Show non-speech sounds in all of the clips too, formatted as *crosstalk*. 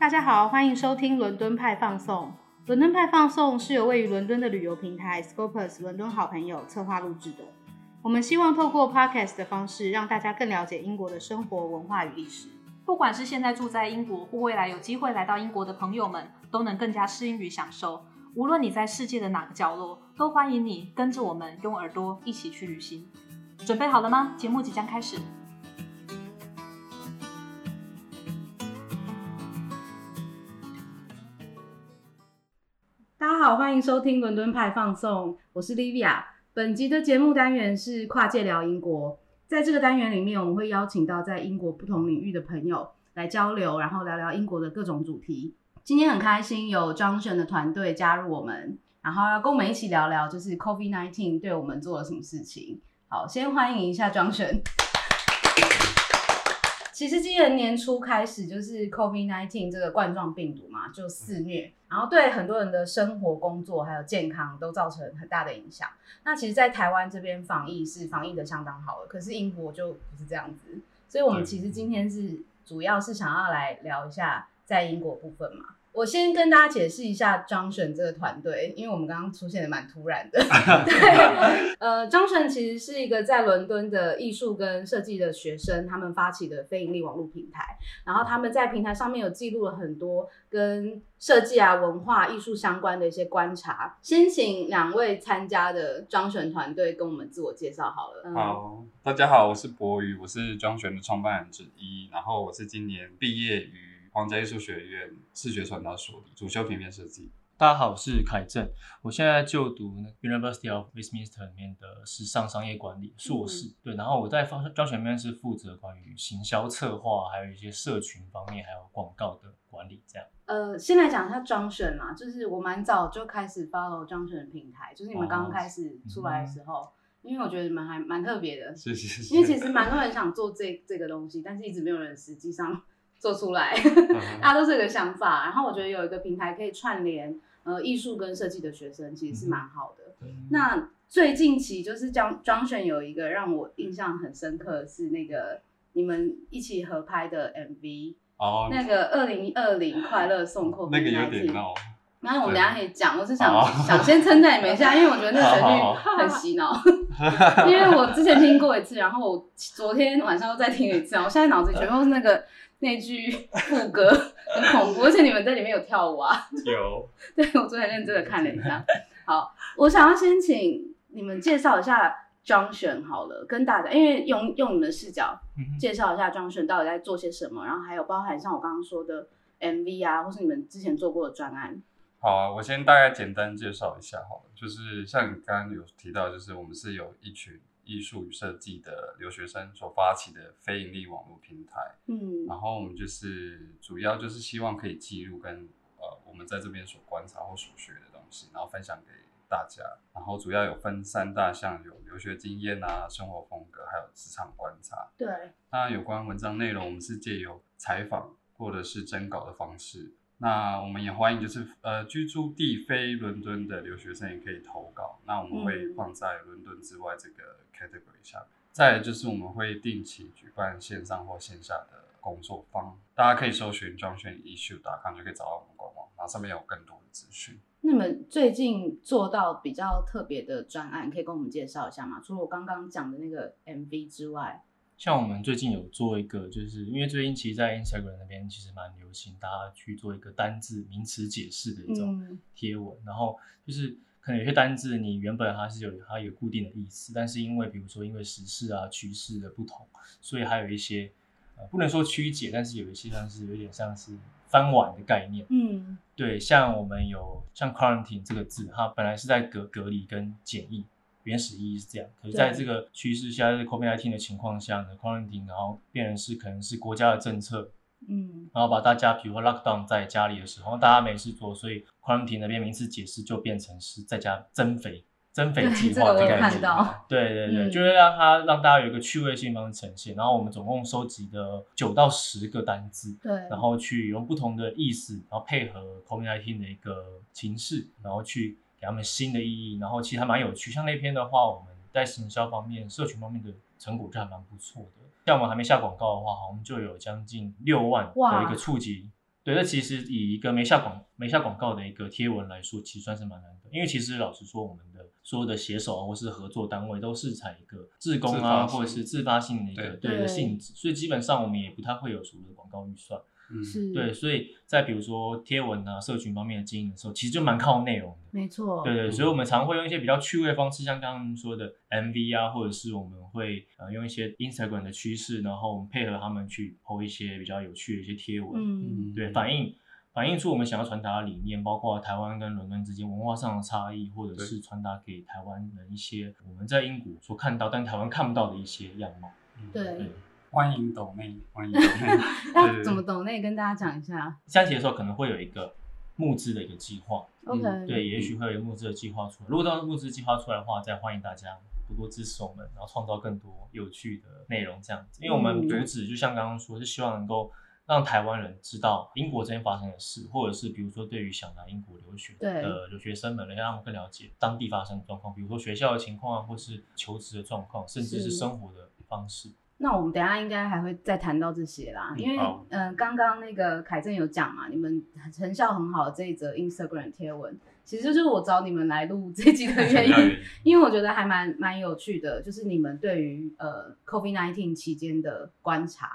大家好，欢迎收听伦敦派放送。伦敦派放送是由位于伦敦的旅游平台 Scopus 伦敦好朋友策划录制的。我们希望透过 Podcast 的方式，让大家更了解英国的生活、文化与历史。不管是现在住在英国，或未来有机会来到英国的朋友们，都能更加适应与享受。无论你在世界的哪个角落，都欢迎你跟着我们用耳朵一起去旅行。准备好了吗？节目即将开始。好，欢迎收听伦敦派放送，我是 Livia。本集的节目单元是跨界聊英国，在这个单元里面，我们会邀请到在英国不同领域的朋友来交流，然后聊聊英国的各种主题。今天很开心有 Johnson 的团队加入我们，然后要跟我们一起聊聊，就是 COVID nineteen 对我们做了什么事情。好，先欢迎一下 Johnson。其实今年年初开始，就是 COVID nineteen 这个冠状病毒嘛，就肆虐，然后对很多人的生活、工作还有健康都造成很大的影响。那其实，在台湾这边防疫是防疫的相当好了，可是英国就不是这样子。所以，我们其实今天是主要是想要来聊一下在英国部分嘛。我先跟大家解释一下张选这个团队，因为我们刚刚出现的蛮突然的。*laughs* 对，呃，张选其实是一个在伦敦的艺术跟设计的学生，他们发起的非盈利网络平台。然后他们在平台上面有记录了很多跟设计啊、文化艺术相关的一些观察。先请两位参加的张选团队跟我们自我介绍好了。好，大家好，我是博宇，我是张选的创办人之一。然后我是今年毕业于。皇家艺术学院视觉传达所主修平面设计。大家好，我是凯正，我现在就读 University of Westminster 里面的时尚商业管理硕士。对，然后我在方教学面是负责关于行销策划，还有一些社群方面，还有广告的管理这样。呃，先来讲一下庄选嘛，就是我蛮早就开始 follow 庄选的平台，就是你们刚刚开始出来的时候，因为我觉得你们还蛮特别的，是是是，因为其实蛮多人想做这这个东西，但是一直没有人实际上。做出来，*laughs* 大家都是有个想法。然后我觉得有一个平台可以串联呃艺术跟设计的学生，其实是蛮好的。那最近期就是张张选有一个让我印象很深刻，是那个你们一起合拍的 MV 哦，那个二零二零快乐送货那个有点闹。然后我们等下可以讲，我是想 *laughs* 想先称赞你们一下，因为我觉得那个旋律很洗脑。*laughs* 因为我之前听过一次，然后我昨天晚上又再听了一次，我现在脑子全部是那个。那句副歌很恐怖，而且你们在里面有跳舞啊？*laughs* 有。*laughs* 对，我昨天认真的看了一下。好，我想要先请你们介绍一下庄选好了，跟大家，因为用用你们的视角介绍一下庄选到底在做些什么，然后还有包含像我刚刚说的 MV 啊，或是你们之前做过的专案。好啊，我先大概简单介绍一下好了，就是像你刚刚有提到，就是我们是有一群。艺术与设计的留学生所发起的非盈利网络平台，嗯，然后我们就是主要就是希望可以记录跟呃我们在这边所观察或所学的东西，然后分享给大家。然后主要有分三大项，有留学经验啊、生活风格，还有职场观察。对，那有关文章内容，我们是借由采访或者是征稿的方式。那我们也欢迎，就是呃居住地非伦敦的留学生也可以投稿。那我们会放在伦敦之外这个 category 下。再就是我们会定期举办线上或线下的工作坊，大家可以搜寻“庄选 issue” 打卡就可以找到我们官网，然后上面有更多的资讯。那么最近做到比较特别的专案，可以跟我们介绍一下吗？除了我刚刚讲的那个 MV 之外。像我们最近有做一个，就是因为最近其实，在 Instagram 那边其实蛮流行，大家去做一个单字名词解释的一种贴文。然后就是可能有些单字你原本它是有它有固定的意思，但是因为比如说因为时事啊趋势的不同，所以还有一些呃不能说曲解，但是有一些像是有点像是翻碗的概念。嗯，对，像我们有像 quarantine 这个字，它本来是在隔隔离跟检疫。原始意义是这样，可是在这个趋势下，在 COVID-19 的情况下呢，quarantine 然后变成是可能是国家的政策，嗯，然后把大家比如说 lockdown 在家里的时候，大家没事做，所以 quarantine 那边名词解释就变成是在家增肥、增肥计划的概念。对对对，就是让它让大家有一个趣味性方式呈现。然后我们总共收集的九到十个单字，对，然后去用不同的意思，然后配合 COVID-19 的一个情势，然后去。给他们新的意义，然后其实还蛮有趣。像那篇的话，我们在行销方面、社群方面的成果就还蛮不错的。像我们还没下广告的话，好像就有将近六万的一个触及。对，那其实以一个没下广没下广告的一个贴文来说，其实算是蛮难的。因为其实老实说，我们的所有的写手啊，或是合作单位，都是采一个自工啊，或者是自发性的一个对的性质，所以基本上我们也不太会有所谓的广告预算。是，对，所以在比如说贴文啊、社群方面的经营的时候，其实就蛮靠内容的。没错，对对，所以我们常会用一些比较趣味的方式，像刚刚说的 MV 啊，或者是我们会呃用一些 Instagram 的趋势，然后我们配合他们去 po 一些比较有趣的一些贴文，嗯，对，反映反映出我们想要传达的理念，包括台湾跟伦敦之间文化上的差异，或者是传达给台湾人一些我们在英国所看到但台湾看不到的一些样貌。对。欢迎抖内，欢迎。*laughs* 抖内。那怎么抖内？跟大家讲一下。下期的时候可能会有一个募资的一个计划。OK。对，也许会有一个募资的计划出来。如果到募资计划出来的话，再欢迎大家多多支持我们，然后创造更多有趣的内容这样子。因为我们主旨就像刚刚说，是希望能够让台湾人知道英国这边发生的事，或者是比如说对于想来英国留学的留学生们，能让他们更了解当地发生的状况，比如说学校的情况啊，或是求职的状况，甚至是生活的方式。那我们等下应该还会再谈到这些啦，因为嗯，刚刚那个凯正有讲嘛，你们成效很好的这一则 Instagram 贴文。其实就是我找你们来录 *laughs* 这集的原因，因为我觉得还蛮蛮有趣的，就是你们对于呃 COVID nineteen 期间的观察，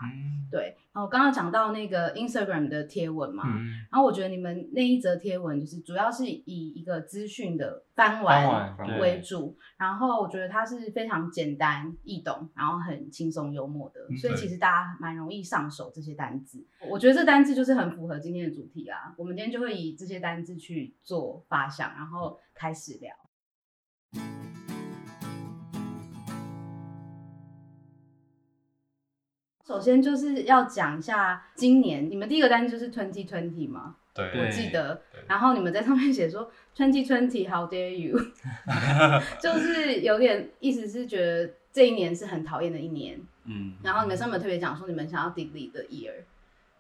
对。然后刚刚讲到那个 Instagram 的贴文嘛，然后我觉得你们那一则贴文就是主要是以一个资讯的翻完为主，然后我觉得它是非常简单易懂，然后很轻松幽默的，所以其实大家蛮容易上手这些单字。我觉得这单字就是很符合今天的主题啊，我们今天就会以这些单字去做发。想，然后开始聊。首先就是要讲一下今年你们第一个单就是 twenty twenty 吗？对，我记得。然后你们在上面写说 twenty twenty，how dare you？*laughs* 就是有点意思是觉得这一年是很讨厌的一年。嗯。然后你们上面特别讲说你们想要 delete the year。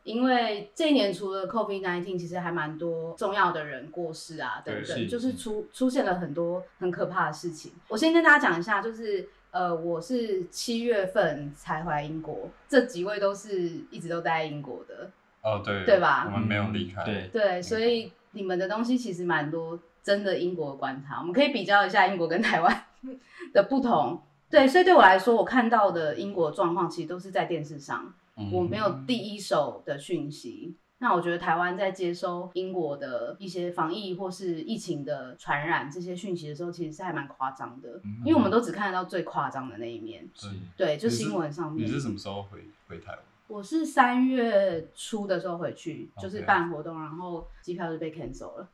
因为这一年除了 COVID nineteen，其实还蛮多重要的人过世啊，等等，就是出出现了很多很可怕的事情。我先跟大家讲一下，就是呃，我是七月份才回来英国，这几位都是一直都待在英国的。哦，对，对吧？我们没有离开。对对，所以你们的东西其实蛮多，真的英国的观察，我们可以比较一下英国跟台湾 *laughs* 的不同。对，所以对我来说，我看到的英国状况其实都是在电视上。我没有第一手的讯息，那我觉得台湾在接收英国的一些防疫或是疫情的传染这些讯息的时候，其实是还蛮夸张的，因为我们都只看得到最夸张的那一面。对，就新闻上面。你是什么时候回回台湾？我是三月初的时候回去，就是办活动，然后机票就被 cancel 了。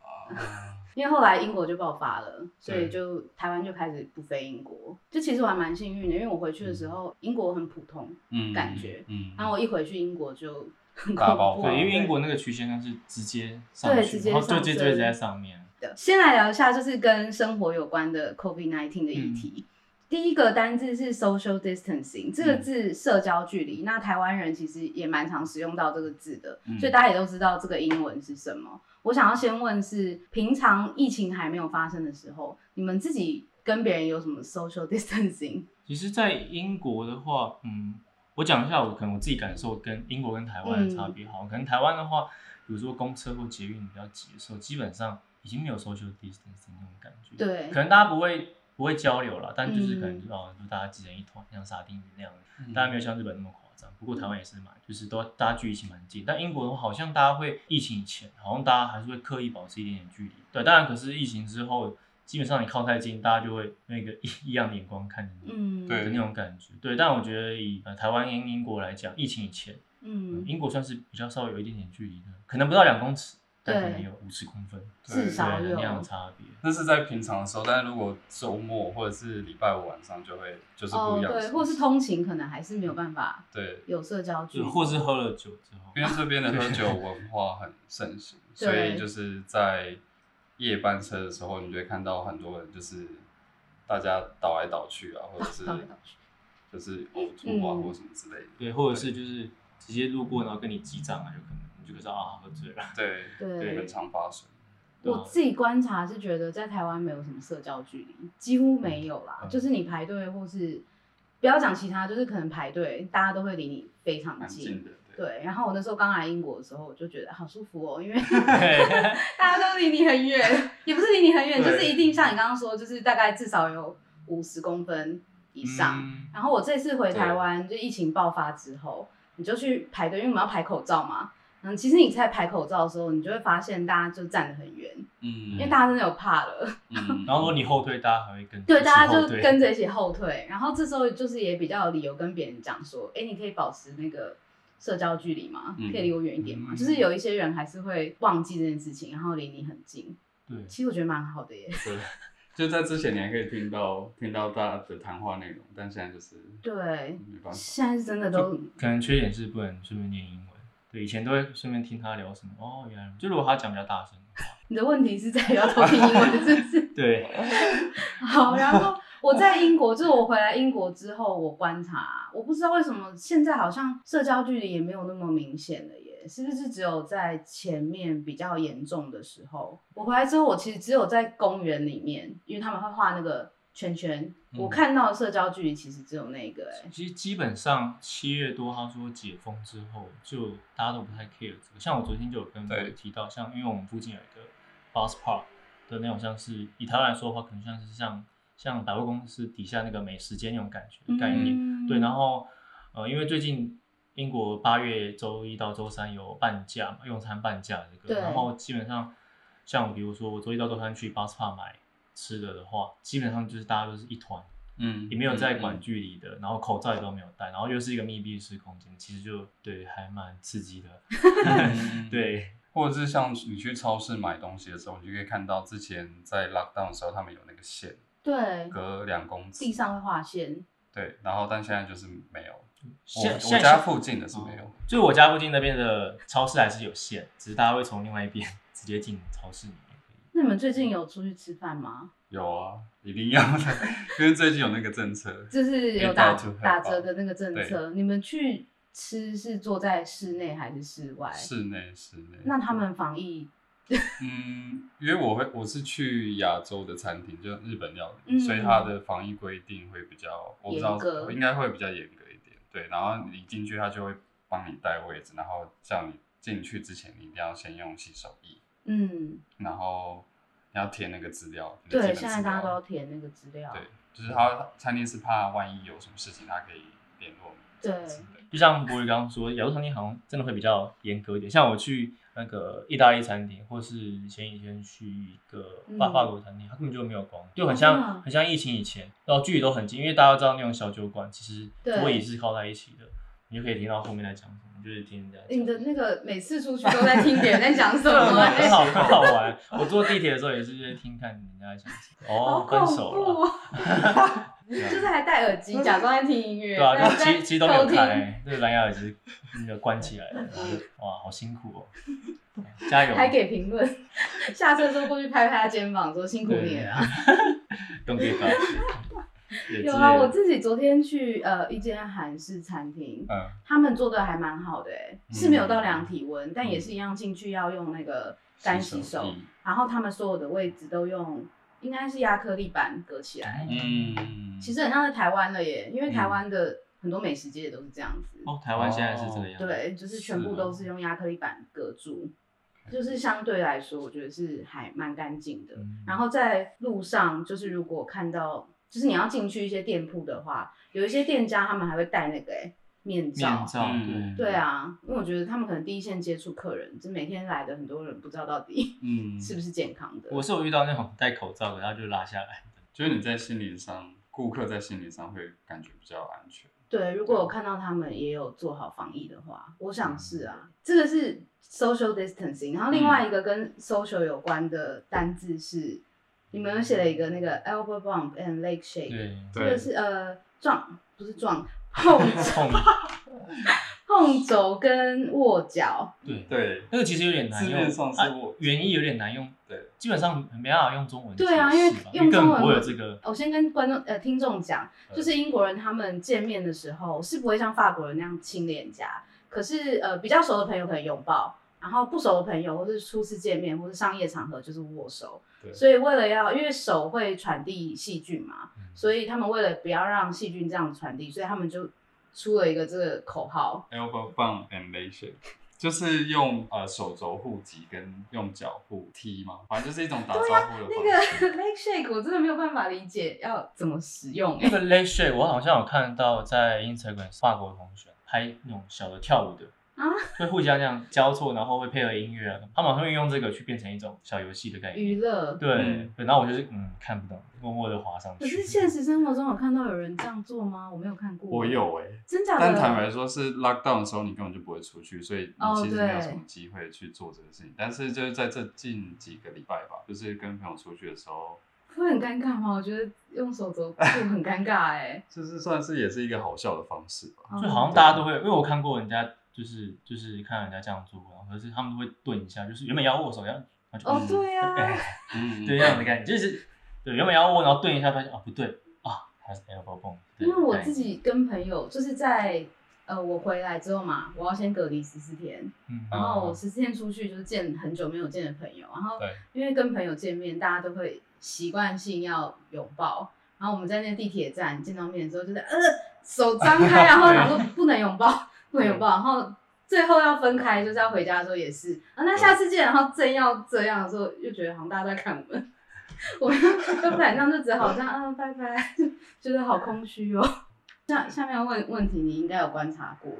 因为后来英国就爆发了，所以就台湾就开始不飞英国。就其实我还蛮幸运的，因为我回去的时候英国很普通，感觉，嗯然后我一回去英国就很恐怖。对，因为英国那个曲线它是直接上去，然后就直接在上面。先来聊一下，就是跟生活有关的 COVID nineteen 的议题。第一个单字是 social distancing，这个字社交距离。那台湾人其实也蛮常使用到这个字的，所以大家也都知道这个英文是什么。我想要先问是，平常疫情还没有发生的时候，你们自己跟别人有什么 social distancing？*laughs* 其实，在英国的话，嗯，我讲一下我可能我自己感受跟英国跟台湾的差别。好，可能台湾的话，比如说公车或捷运比较挤的时候，基本上已经没有 social distancing 那种感觉。对，可能大家不会。不会交流了，但就是可能哦，就大家挤成一团，像沙丁鱼那样，大家没有像日本那么夸张。不过台湾也是蛮，就是都大家距离其实蛮近。但英国的话，好像大家会疫情以前，好像大家还是会刻意保持一点点距离。对，当然可是疫情之后，基本上你靠太近，大家就会那个 *laughs* 异异样眼光看你，嗯，对的那种感觉。对，但我觉得以台湾跟英国来讲，疫情以前，嗯，英国算是比较稍微有一点点距离的，可能不到两公尺。可能有五十公分，至少有那样的差别。那是在平常的时候，但是如果周末或者是礼拜五晚上，就会就是不一样。对，或是通勤，可能还是没有办法。对，有社交距离，或是喝了酒之后，因为这边的 *laughs* 喝酒文化很盛行，所以就是在夜班车的时候，你就会看到很多人，就是大家倒来倒去啊，或者是就是呕吐啊，或什么之类的。对，或者是就是直接路过，然后跟你击掌啊，有可能。就知道啊，喝醉了。对对，很常发生。我自己观察是觉得，在台湾没有什么社交距离，几乎没有啦。就是你排队，或是不要讲其他，就是可能排队，大家都会离你非常近。对，然后我那时候刚来英国的时候，我就觉得好舒服哦，因为 *laughs* 大家都离你很远，也不是离你很远，就是一定像你刚刚说，就是大概至少有五十公分以上。然后我这次回台湾，就疫情爆发之后，你就去排队，因为我们要排口罩嘛。嗯，其实你在排口罩的时候，你就会发现大家就站得很远，嗯，因为大家真的有怕了。嗯，*laughs* 然后如果你后退，大家还会跟对，大家就跟着一起后退。然后这时候就是也比较有理由跟别人讲说，哎，你可以保持那个社交距离吗？可以离我远一点吗？就是有一些人还是会忘记这件事情，然后离你很近。对，其实我觉得蛮好的耶。对，*laughs* 就在之前你还可以听到听到大家的谈话内容，但现在就是对，现在是真的都可能缺点是不能顺便念英文。对，以前都会顺便听他聊什么哦，原来就如果他讲比较大声，你的问题是在要偷听英文，是不是？*laughs* 对。*laughs* 好，然后我在英国，就是我回来英国之后，我观察，我不知道为什么现在好像社交距离也没有那么明显了耶，是不是只有在前面比较严重的时候？我回来之后，我其实只有在公园里面，因为他们会画那个。圈圈，我看到的社交距离其实只有那个哎。其实基本上七月多他说解封之后，就大家都不太 care 这个。像我昨天就有跟朋友提到，像因为我们附近有一个 bus park 的那种，像是以台湾来说的话，可能像是像像百货公司底下那个美食街那种感觉的概念。对，然后呃，因为最近英国八月周一到周三有半价嘛，用餐半价这个，然后基本上像比如说我周一到周三去 bus park 买。吃的的话，基本上就是大家都是一团，嗯，也没有在管距离的，然后口罩也都没有戴，然后又是一个密闭式空间，其实就对，还蛮刺激的。*laughs* *laughs* 对，或者是像你去超市买东西的时候，你就可以看到之前在 lockdown 的时候，他们有那个线，对，隔两公尺，地上会画线，对，然后但现在就是没有，我我家附近的是没有，就我家附近那边的超市还是有线，只是大家会从另外一边 *laughs* 直接进超市里面。那你们最近有出去吃饭吗？有啊，一定要的，因为最近有那个政策，*laughs* 就是有打打折的那个政策。你们去吃是坐在室内还是室外？室内，室内。那他们防疫？*laughs* 嗯，因为我会我是去亚洲的餐厅，就日本料理，所以它的防疫规定会比较，我不知道，应该会比较严格一点。对，然后你进去，他就会帮你带位置，然后叫你进去之前，你一定要先用洗手液。嗯，然后。要填那个资料，对，现在大家都要填那个资料。对，就是他餐厅是怕万一有什么事情，他可以联络。对，就像博宇刚刚说，亚洲餐厅好像真的会比较严格一点。像我去那个意大利餐厅，或是前几天去一个法法国餐厅，他根本就没有光，就很像很像疫情以前，然后距离都很近，因为大家知道那种小酒馆其实桌椅是靠在一起的，你就可以听到后面在讲什么。就是听人家。你的那个每次出去都在听别人在讲什么，*laughs* 很好很好玩。我坐地铁的时候也是在听看人家在讲什么。哦，分手了。*laughs* 就是还戴耳机假装在听音乐。对啊，其其实都没有开，这个蓝牙耳机那个关起来了。哇，好辛苦哦。加油。还给评论，下车之后过去拍拍他肩膀，说辛苦你了。Don't give up。有啊，我自己昨天去呃一间韩式餐厅，嗯，他们做的还蛮好的，哎，是没有到量体温，但也是一样进去要用那个干洗手，然后他们所有的位置都用应该是亚克力板隔起来，嗯，其实很像在台湾了耶，因为台湾的很多美食街也都是这样子。哦，台湾现在是这样。对，就是全部都是用亚克力板隔住，就是相对来说，我觉得是还蛮干净的。然后在路上，就是如果看到。就是你要进去一些店铺的话，有一些店家他们还会戴那个哎面罩。面罩，对。对啊，因为我觉得他们可能第一线接触客人，就每天来的很多人不知道到底嗯 *laughs* 是不是健康的。我是有遇到那种戴口罩的，然后就拉下来。就是你在心理上，顾客在心理上会感觉比较安全。对，如果我看到他们也有做好防疫的话，我想是啊，这个是 social distancing。然后另外一个跟 social 有关的单字是。你们写了一个那个 elbow bump and leg shake，这个是呃撞不是撞碰 *laughs* 碰碰肘跟握脚。对对，那个其实有点难用，原意有点难用。对，基本上没办法用中文。对啊，因为用中文不会有这个。我先跟观众呃听众讲，就是英国人他们见面的时候是不会像法国人那样亲脸颊，可是呃比较熟的朋友可能拥抱。然后不熟的朋友，或是初次见面，或是商业场合，就是握手。所以为了要，因为手会传递细菌嘛，所以他们为了不要让细菌这样传递，所以他们就出了一个这个口号，elbow bump and leg shake，就是用呃手肘护脊跟用脚护踢嘛，反正就是一种打招呼的。那个 leg *laughs* shake 我真的没有办法理解要怎么使用。那个 leg shake 我好像有看到在 Instagram 法国同学拍那种小的跳舞的。啊，会互相这样交错，然后会配合音乐啊。他马上会用这个去变成一种小游戏的概念，娱乐。对，然后我就是嗯看不懂，默默的滑上去。可是现实生活中有看到有人这样做吗？我没有看过。我有哎，真假的？但坦白说，是 lockdown 的时候，你根本就不会出去，所以你其实没有什么机会去做这个事情。但是就是在这近几个礼拜吧，就是跟朋友出去的时候，会很尴尬吗？我觉得用手肘护很尴尬哎。*laughs* 就是算是也是一个好笑的方式吧，就好像大家都会，因为我看过人家。就是就是看人家这样做，然后可是他们都会顿一下，就是原本要握手，然后哦对呀，*laughs* 嗯对这样的概念，就是对原本要握，然后顿一下，发现哦不对啊，还是 elbow bump。因为我自己跟朋友就是在呃我回来之后嘛，我要先隔离十四天，嗯然后我十四天出去就是见很久没有见的朋友，然后因为跟朋友见面，大家都会习惯性要拥抱，然后我们在那地铁站见到面之后，就是呃手张开，*laughs* 然后然后不能拥抱。不能拥抱，然后最后要分开，就是要回家的时候也是啊。那下次见，然后正要这样的时候，又觉得好像大家在看我们，*laughs* 我们都不敢这样，就只好这样啊，拜拜，*laughs* 觉得好空虚哦。下下面问问题，你应该有观察过。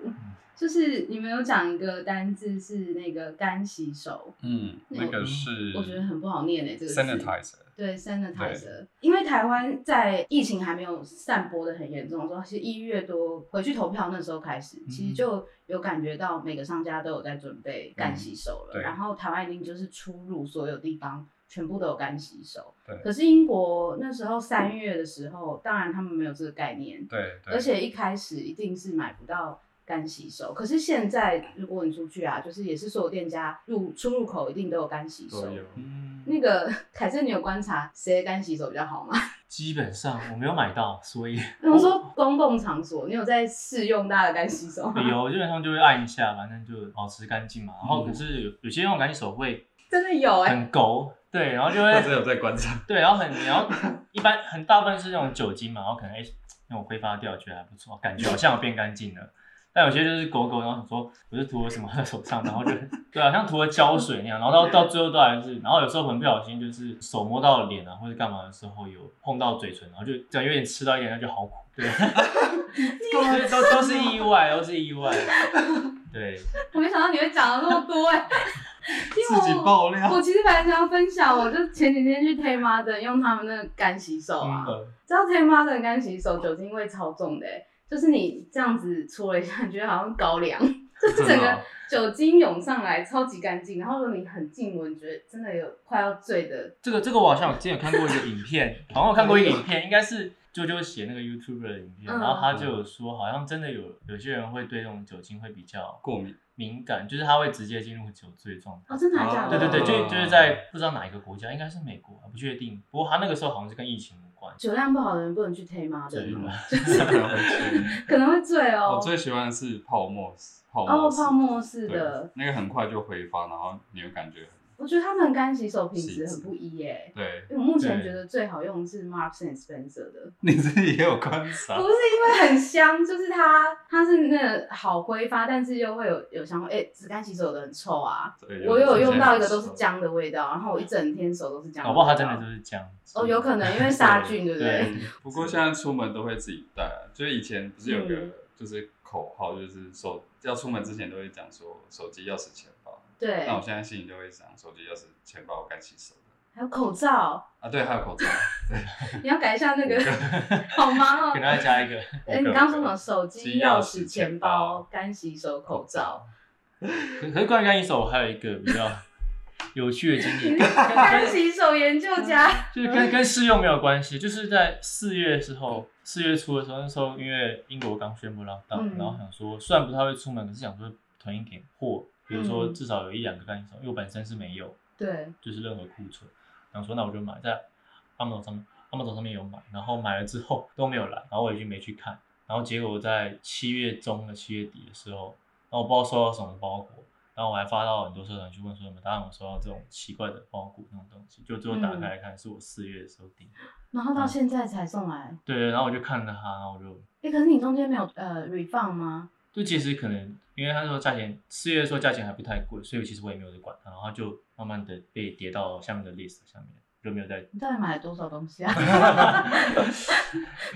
就是你们有讲一个单字是那个干洗手，嗯，那个是我觉得很不好念诶，这个 sanitizer，对 sanitizer，因为台湾在疫情还没有散播的很严重的时候，其实一月多回去投票那时候开始，其实就有感觉到每个商家都有在准备干洗手了，然后台湾已经就是出入所有地方全部都有干洗手，对，可是英国那时候三月的时候，当然他们没有这个概念，对，而且一开始一定是买不到。干洗手，可是现在如果你出去啊，就是也是所有店家入出入口一定都有干洗手。嗯，那个凯正，你有观察谁的干洗手比较好吗？*laughs* 基本上我没有买到，所以 *laughs* 我说公共场所，你有在试用大家的干洗手吗？*laughs* 有，基本上就会按一下，反正就保持干净嘛。然后可是有有些用干洗手会真的有哎，很勾，对，然后就会真的有在观察，对，然后很然后一般很大部分是那种酒精嘛，然后可能哎那种挥发掉，觉得还不错，感觉好像有变干净了。但有些就是狗狗，然后说我是涂了什么在手上，然后就对啊，像涂了胶水那样，然后到到最后都还是，然后有时候很不小心就是手摸到脸啊，或者干嘛的时候有碰到嘴唇，然后就这样有点吃到一点，那就好苦，对，*laughs* 都都是意外，都是意外，对。*laughs* 我没想到你会讲了那么多哎，自己爆料。我其实本来想要分享，我就前几天去 t a m a 的用他们那个干洗手啊，知道 t a m a 的干洗手酒精味超重的。就是你这样子搓了一下，*laughs* 你觉得好像高粱，*laughs* 就是整个 *laughs* 酒精涌上来，超级干净。然后如果你很近闻，觉得真的有快要醉的。这个这个我好像之前有看过一个影片，好像我看过一个影片，应该是啾啾写那个 YouTube 的影片，然后他就有说，好像真的有有些人会对这种酒精会比较过敏。敏感就是他会直接进入酒醉状态哦，真的假的？对对对，就就是在不知道哪一个国家，应该是美国，不确定。不过他那个时候好像是跟疫情无关。酒量不好的人不能去 t 吗？对吗？可能会醉哦。我最喜欢的是泡沫式，泡沫泡沫式的，那个很快就挥发，然后你会感觉。我觉得他们干洗手品质很不一耶。对，因为我目前觉得最好用的是 Marks and Spencer 的。*laughs* 你自己也有观察？不是因为很香，就是它它是那个好挥发，但是又会有有香味。哎，纸干洗手的很臭啊。我有用到一个都是姜的味道，然后我一整天手都是姜。搞不好它真的就是姜。哦，有可能因为杀菌，对不对？*laughs* 不过现在出门都会自己带，就是以前不是有个就是口号，就是手要出门之前都会讲说手机、钥匙、钱包。对，那我现在心里就会想，手机、钥匙、钱包、干洗手还有口罩啊，对，还有口罩，对。*laughs* 你要改一下那个，好忙哦。*laughs* 给大家加一个。哎，你刚刚说什么？手机、钥匙、钱包、干洗手、口罩。可可是关于干洗手，我还有一个比较有趣的经历。干洗手研究家。就是跟跟试用没有关系，就是在四月的时候，四月初的时候，那时候因为英国刚宣布拉到，然后想说，虽然不太会出门，可是想说囤一点货。比如说至少有一两个干洗手，因为我本身是没有，对，就是任何库存，然后说那我就买，在 Amazon 上面，Amazon 上面有买，然后买了之后都没有来，然后我已经没去看，然后结果在七月中的七月底的时候，然后我不知道收到什么包裹，然然后我还发到很多社团去问说有没有大家有收到这种奇怪的包裹那种东西，就最后打开来看是我四月的时候订的，然后到现在才送来。对，然后我就看了它，然后我就，哎，可是你中间没有呃 refund 吗？就其实可能因为他说价钱四月说价钱还不太贵，所以其实我也没有在管它，然后就慢慢的被叠到下面的 list 下面，就没有在。你到底买了多少东西啊？*laughs*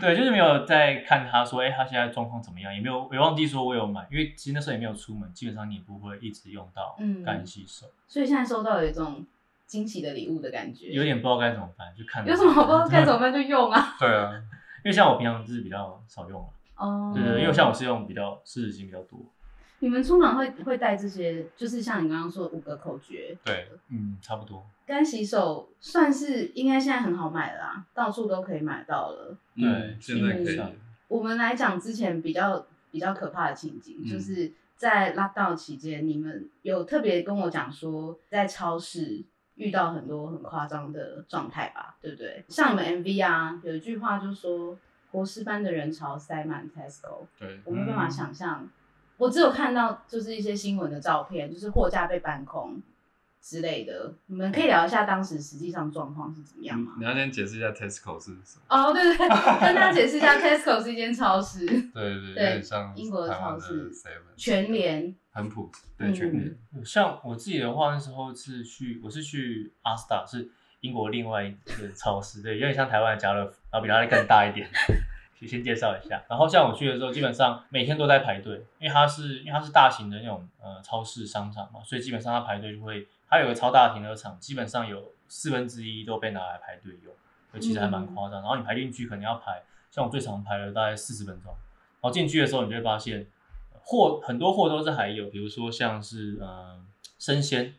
对，就是没有在看他说，哎，他现在状况怎么样？也没有，也忘记说我有买，因为其实那时候也没有出门，基本上你不会一直用到干洗手。所以现在收到有一种惊喜的礼物的感觉，有点不知道该怎么办，就看有什么不知道该怎么办就用啊。*laughs* 对啊，因为像我平常就是比较少用啊。哦。对对，因为像我是用比较湿纸巾比较多。你们出门会会带这些，就是像你刚刚说五个口诀。对，嗯，差不多。干洗手算是应该现在很好买啦，到处都可以买到了。对，现在可以。我们来讲之前比较比较可怕的情景，就是在拉到期间，你们有特别跟我讲说，在超市遇到很多很夸张的状态吧，对不对？像你们 MV 啊，有一句话就说“活尸般的人潮塞满 Tesco”，对，我没办法想象。我只有看到就是一些新闻的照片，就是货架被搬空之类的。你们可以聊一下当时实际上状况是怎么样吗？你要先解释一下 Tesco 是什么？哦，对对，跟大家解释一下，Tesco 是一间超市。对对对，像英国的超市，全联，很普，对全联。像我自己的话，那时候是去，我是去阿斯达，是英国另外一个超市，对，有点像台湾的家乐福，然后比它的更大一点。*laughs* 先介绍一下，然后像我去的时候，基本上每天都在排队，因为它是因为它是大型的那种呃超市商场嘛，所以基本上它排队就会，它有个超大的停车场，基本上有四分之一都被拿来排队用，所以其实还蛮夸张。然后你排进去可能要排，像我最长排了大概四十分钟，然后进去的时候你就会发现货很多货都是还有，比如说像是呃生鲜，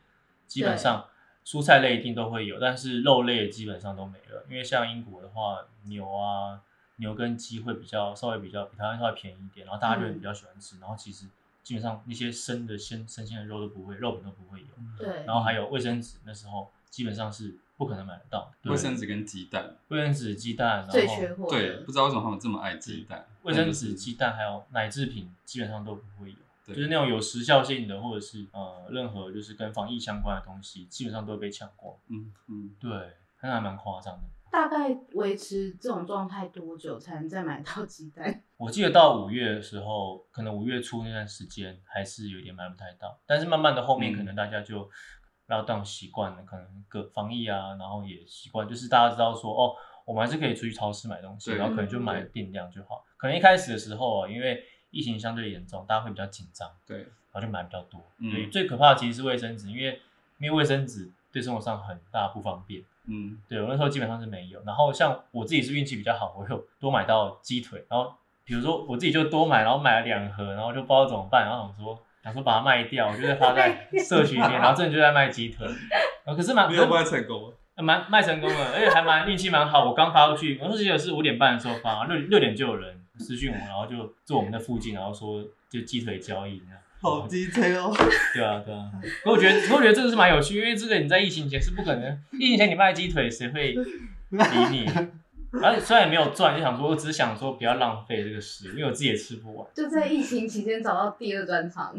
基本上蔬菜类一定都会有，但是肉类基本上都没了，因为像英国的话牛啊。牛跟鸡会比较稍微比较比台湾稍微便宜一点，然后大家就会比较喜欢吃，然后其实基本上那些生的鲜生鲜的肉都不会，肉品都不会有。对。然后还有卫生纸，那时候基本上是不可能买得到。卫生纸跟鸡蛋。卫生纸、鸡蛋，最缺货。对，不知道为什么他们这么爱鸡蛋。卫生纸、鸡蛋还有奶制品基本上都不会有，就是那种有时效性的或者是呃任何就是跟防疫相关的东西，基本上都会被抢光。嗯嗯，对，那还蛮夸张的。大概维持这种状态多久才能再买到鸡蛋？*laughs* 我记得到五月的时候，可能五月初那段时间还是有点买不太到，但是慢慢的后面可能大家就拉档习惯了，可能各防疫啊，然后也习惯，就是大家知道说哦，我们还是可以出去超市买东西，然后可能就买定量就好。可能一开始的时候啊，因为疫情相对严重，大家会比较紧张，对，然后就买比较多。对，最可怕的其实是卫生纸，因为因为卫生纸对生活上很大不方便。嗯，对我那时候基本上是没有，然后像我自己是运气比较好，我有多买到鸡腿，然后比如说我自己就多买，然后买了两盒，然后就不知道怎么办，然后想说想说把它卖掉，我就在发在社群里面，然后这人就在卖鸡腿，然后可是蛮 *laughs* 没有卖成功，蛮卖成功了，而且还蛮运气蛮好，我刚发过去，我那时候是五点半的时候发，六六点就有人私讯我，然后就坐我们的附近，然后说就鸡腿交易。好鸡腿哦！对啊，对啊。可我觉得，我觉得这个是蛮有趣，因为这个你在疫情前是不可能，疫情前你卖鸡腿，谁会理你？然后虽然也没有赚，就想说，我只是想说不要浪费这个食物，因为我自己也吃不完。就在疫情期间找到第二专场，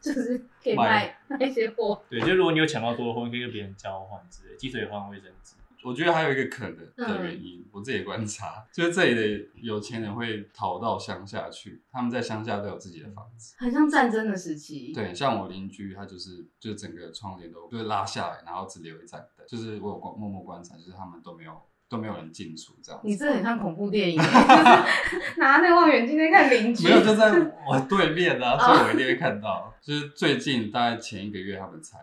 就是可以卖那些货。对，就如果你有抢到多的货，你可以跟别人交换之类，鸡腿换卫生纸。我觉得还有一个可能的原因，我自己观察，*laughs* 就是这里的有钱人会逃到乡下去，他们在乡下都有自己的房子，很像战争的时期。对，像我邻居，他就是，就整个窗帘都就是拉下来，然后只留一盏灯，就是我有观默默观察，就是他们都没有都没有人进出这样。你这很像恐怖电影，*laughs* 拿那望远镜在看邻居。没有，就在我对面啊，所以我一定会看到。就是最近大概前一个月他们才。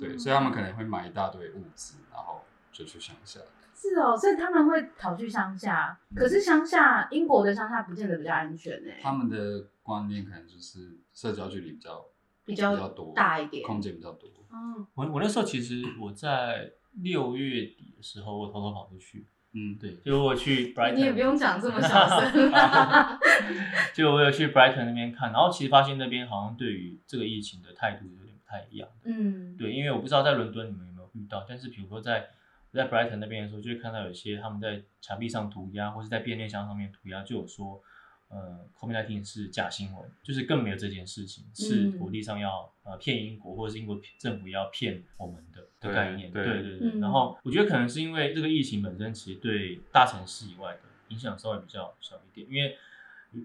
对，所以他们可能会买一大堆物资。然后就去乡下，是哦，所以他们会跑去乡下。可是乡下，英国的乡下不见得比较安全诶。他们的观念可能就是社交距离比较比较比较多，大一点，空间比较多。嗯，我我那时候其实我在六月底的时候，我偷偷跑出去。嗯，对，就我去 Brighton，你也不用讲这么小声。*laughs* *laughs* 就我有去 Brighton 那边看，然后其实发现那边好像对于这个疫情的态度有太一样。嗯，对，因为我不知道在伦敦你们有没有遇到，但是比如说在在 Brighton 那边的时候，就会看到有些他们在墙壁上涂鸦，或是在便利箱上面涂鸦，就有说，呃，COVID-19 是假新闻，就是更没有这件事情，是国际上要呃骗英国，或者是英国政府要骗我们的的概念。对对对。然后我觉得可能是因为这个疫情本身其实对大城市以外的影响稍微比较小一点，因为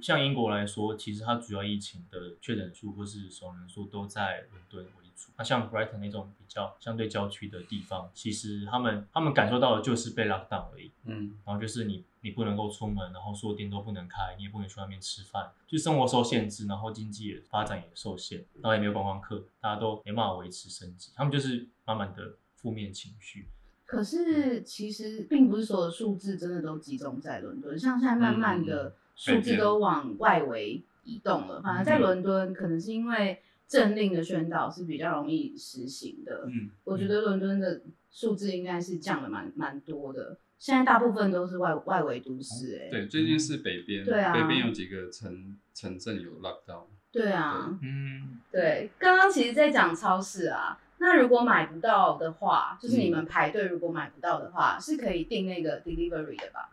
像英国来说，其实它主要疫情的确诊数或是死亡人数都在伦敦为主。那像 Brighton 那种比较相对郊区的地方，其实他们他们感受到的就是被 lock down 而已。嗯，然后就是你你不能够出门，然后所有店都不能开，你也不能去外面吃饭，就生活受限制，然后经济也发展也受限，然后也没有观光客，大家都没办法维持生计，他们就是慢慢的负面情绪。可是其实并不是所有数字真的都集中在伦敦，像现在慢慢的数字都往外围移动了，反而在伦敦可能是因为。政令的宣导是比较容易实行的。嗯，我觉得伦敦的数字应该是降了蛮蛮多的。现在大部分都是外外围都市，哎，对，最近是北边，对啊，北边有几个城城镇有 lock down。对啊，嗯，对，刚刚其实在讲超市啊，那如果买不到的话，就是你们排队如果买不到的话，是可以订那个 delivery 的吧，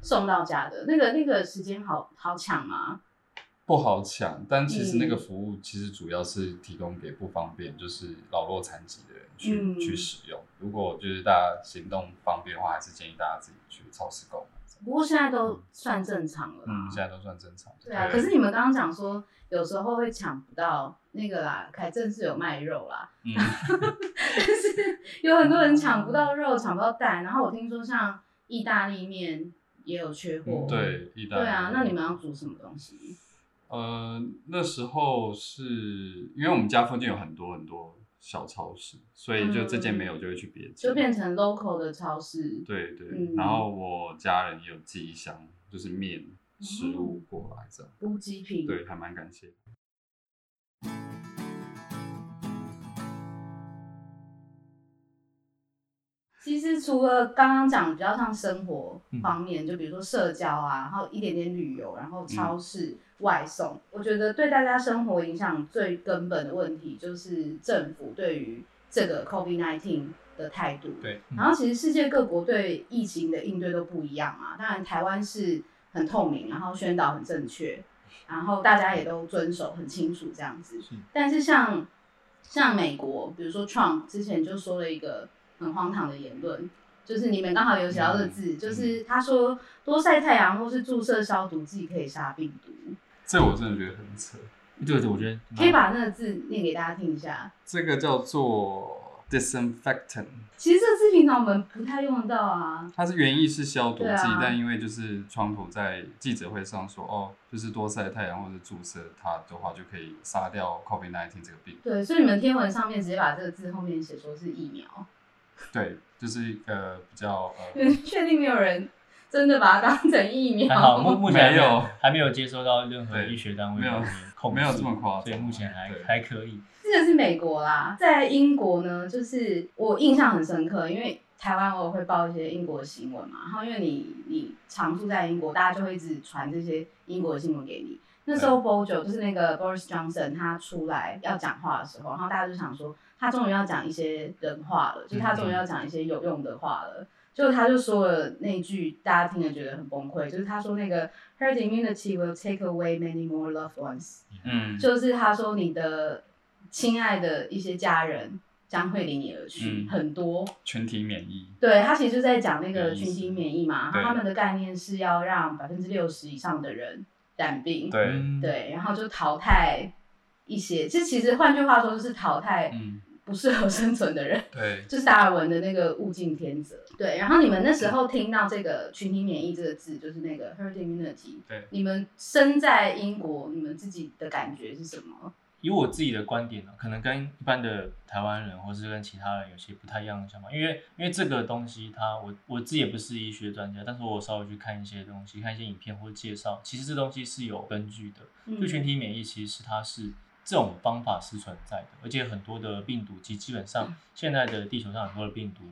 送到家的那个那个时间好好抢吗？不好抢，但其实那个服务其实主要是提供给不方便，就是老弱残疾的人去去使用。如果就是大家行动方便的话，还是建议大家自己去超市购买。不过现在都算正常了，嗯，现在都算正常。对啊，可是你们刚刚讲说有时候会抢不到那个啦，凯正是有卖肉啦，嗯，*laughs* 但是有很多人抢不到肉，抢不到蛋。然后我听说像意大利面也有缺货，对，意大利。对啊，那你们要煮什么东西？呃，那时候是因为我们家附近有很多很多小超市，所以就这间没有就会去别间，就变成 local 的超市。对对，然后我家人也有寄一箱，就是面食物过来这样。补给品。对，还蛮感谢。实除了刚刚讲比较像生活方面，就比如说社交啊，然后一点点旅游，然后超市外送，我觉得对大家生活影响最根本的问题就是政府对于这个 COVID-19 的态度。对。然后其实世界各国对疫情的应对都不一样啊。当然台湾是很透明，然后宣导很正确，然后大家也都遵守很清楚这样子。但是像像美国，比如说 Trump 之前就说了一个。很荒唐的言论，就是你们刚好有写到的字，就是他说多晒太阳或是注射消毒剂可以杀病毒。这我真的觉得很扯。对对，我觉得可以把那个字念给大家听一下。这个叫做 disinfectant。其实这个字平常我们不太用得到啊。它是原意是消毒剂，但因为就是川普在记者会上说，哦，就是多晒太阳或者注射它的话，就可以杀掉 COVID-19 这个病。对，所以你们天文上面直接把这个字后面写说是疫苗。对，就是一个比较呃，*laughs* 确定没有人真的把它当成疫苗？还好，目 *laughs* 目前没有，还没有接收到任何医学单位没有控没有这么夸张，所以目前还还可以。这个是美国啦，在英国呢，就是我印象很深刻，因为台湾我会报一些英国的新闻嘛，然后因为你你常住在英国，大家就会一直传这些英国的新闻给你。那时候 Bojo 就是那个 Boris Johnson 他出来要讲话的时候，然后大家就想说。他终于要讲一些人话了，就是他终于要讲一些有用的话了。就他就说了那句大家听了觉得很崩溃，就是他说那个 herd immunity will take away many more loved ones。嗯，就是他说你的亲爱的一些家人将会离你而去，很多群体免疫。对他其实就在讲那个群体免疫嘛，他们的概念是要让百分之六十以上的人染病，对对，然后就淘汰一些，这其实换句话说就是淘汰。不适合生存的人，对，*laughs* 就是达尔文的那个物竞天择。对，然后你们那时候听到这个群体免疫这个字，就是那个 herd immunity。对，你们身在英国，你们自己的感觉是什么？以我自己的观点呢，可能跟一般的台湾人，或是跟其他人有些不太一样的想法。因为，因为这个东西，它我我自己也不是医学专家，但是我稍微去看一些东西，看一些影片或介绍，其实这东西是有根据的。就群体免疫，其实它是。这种方法是存在的，而且很多的病毒，及基本上现在的地球上很多的病毒，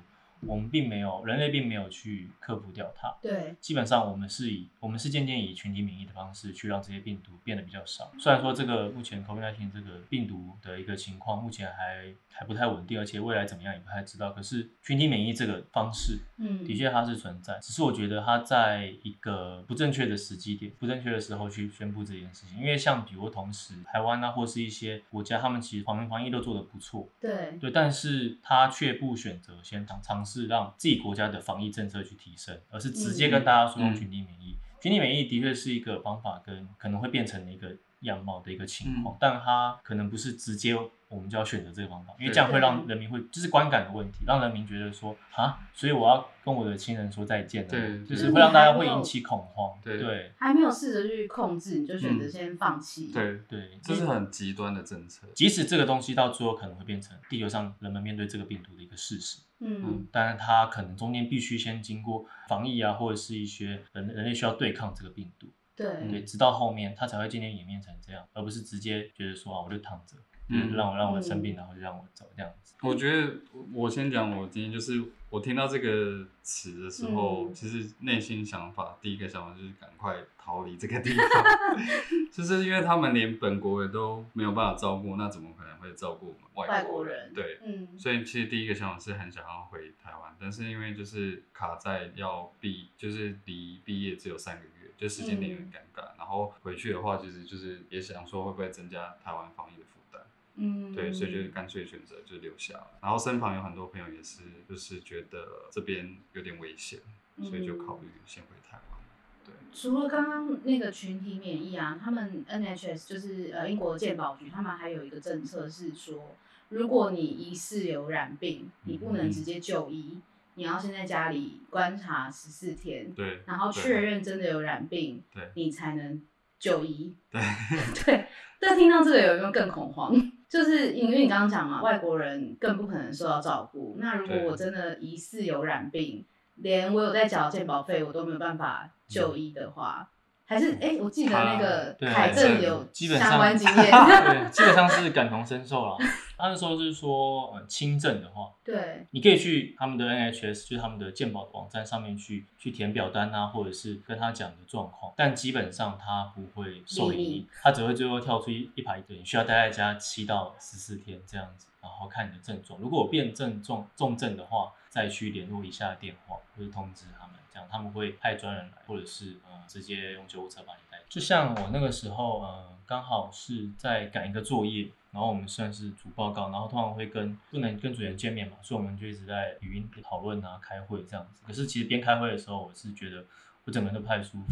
我们并没有人类并没有去克服掉它。对，基本上我们是以我们是渐渐以群体免疫的方式去让这些病毒变得比较少。虽然说这个目前 COVID-19 这个病毒的一个情况目前还还不太稳定，而且未来怎么样也不太知道。可是群体免疫这个方式，嗯，的确它是存在，只是我觉得它在一个不正确的时机点、不正确的时候去宣布这件事情。因为像比如同时台湾啊，或是一些国家，他们其实防疫防疫都做得不错，对对，但是他却不选择先尝尝试让自己国家的防疫政策去提升，而是直接跟大家说用群体免疫。群体免疫的确是一个方法，跟可能会变成一个样貌的一个情况，但它可能不是直接。我们就要选择这个方法，因为这样会让人民会就是观感的问题，让人民觉得说啊，所以我要跟我的亲人说再见了对，就是会让大家会引起恐慌。对，还没有试着去控制，你就选择先放弃。对对，这是很极端的政策。即使这个东西到最后可能会变成地球上人们面对这个病毒的一个事实，嗯，但是它可能中间必须先经过防疫啊，或者是一些人人类需要对抗这个病毒。对对，直到后面他才会渐渐演变成这样，而不是直接觉得说啊，我就躺着。嗯，让我让我生病，然后就让我走这样子。我觉得我先讲，我今天就是我听到这个词的时候，其实内心想法第一个想法就是赶快逃离这个地方，*laughs* 就是因为他们连本国人都没有办法照顾，那怎么可能会照顾我们外国人？对，嗯，所以其实第一个想法是很想要回台湾，但是因为就是卡在要毕，就是离毕业只有三个月，就时间点有点尴尬。然后回去的话，其实就是也想说会不会增加台湾防疫的负担。嗯，对，所以就干脆选择就留下了。然后身旁有很多朋友也是，就是觉得这边有点危险，所以就考虑先回台湾。对，除了刚刚那个群体免疫啊，他们 NHS 就是呃英国健保局，他们还有一个政策是说，如果你疑似有染病，你不能直接就医，你要先在家里观察十四天，对，然后确认真的有染病，对，你才能就医。对，*laughs* 对。但听到这个有没有更恐慌？*laughs* 就是因为你刚刚讲嘛，外国人更不可能受到照顾。那如果我真的疑似有染病，连我有在缴健保费，我都没有办法就医的话，还是哎，我记得那个凯正有相关经验，*laughs* 对，基本上是感同身受了。那时候就是说，呃，轻症的话，*laughs* 对，你可以去他们的 NHS，就是他们的健保网站上面去去填表单啊，或者是跟他讲的状况，但基本上他不会受理你，他只会最后跳出一一排队，你需要待在家七到十四天这样子，然后看你的症状，如果变症重重症的话，再去联络一下电话或者通知他们，这样他们会派专人来，或者是呃直接用救护车把你带。就像我那个时候，呃，刚好是在赶一个作业。然后我们算是主报告，然后通常会跟不能跟主人见面嘛，所以我们就一直在语音讨论啊、开会这样子。可是其实边开会的时候，我是觉得我整个人都不太舒服。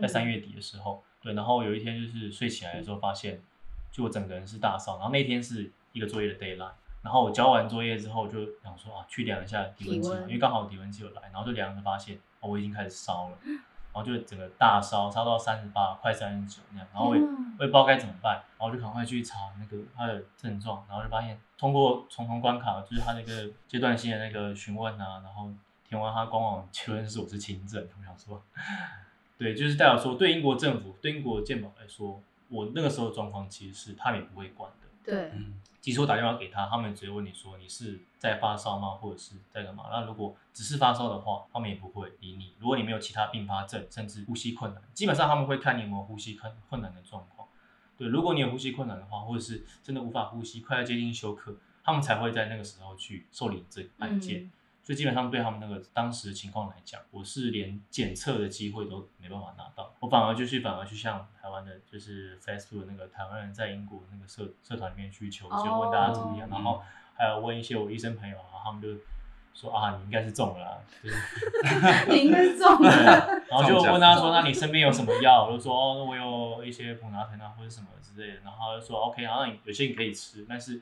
在三月底的时候，对，然后有一天就是睡起来的时候，发现就我整个人是大烧。然后那天是一个作业的 d a y l i n e 然后我交完作业之后就想说啊，去量一下体温计，因为刚好体温计有来，然后就量了发现哦，我已经开始烧了。然后就整个大烧，烧到三十八，快三十九那样，然后我也我也不知道该怎么办，然后就赶快去查那个他的症状，然后就发现通过重重关卡，就是他那个阶段性的那个询问啊，然后填完他官网确认是我是轻症，我想说，对，就是代表说对英国政府对英国健保来说，我那个时候状况其实是他们也不会管的，对。即其实我打电话给他，他们直接问你说你是在发烧吗，或者是在干嘛？那如果只是发烧的话，他们也不会理你。如果你没有其他并发症，甚至呼吸困难，基本上他们会看你有没有呼吸困困难的状况。对，如果你有呼吸困难的话，或者是真的无法呼吸，快要接近休克，他们才会在那个时候去受理这案件。所以基本上对他们那个当时的情况来讲，我是连检测的机会都没办法拿到，我反而就去反而去向台湾的，就是 Facebook 那个台湾人在英国那个社社团里面去求救，问大家怎么样，然后还有问一些我医生朋友啊，他们就说啊，你应该是中了，*laughs* 你应该是中了，然后就问他说，那你身边有什么药？我就说哦，我有一些普拿疼啊或者什么之类的，然后就说 OK，好像有些你可以吃，但是。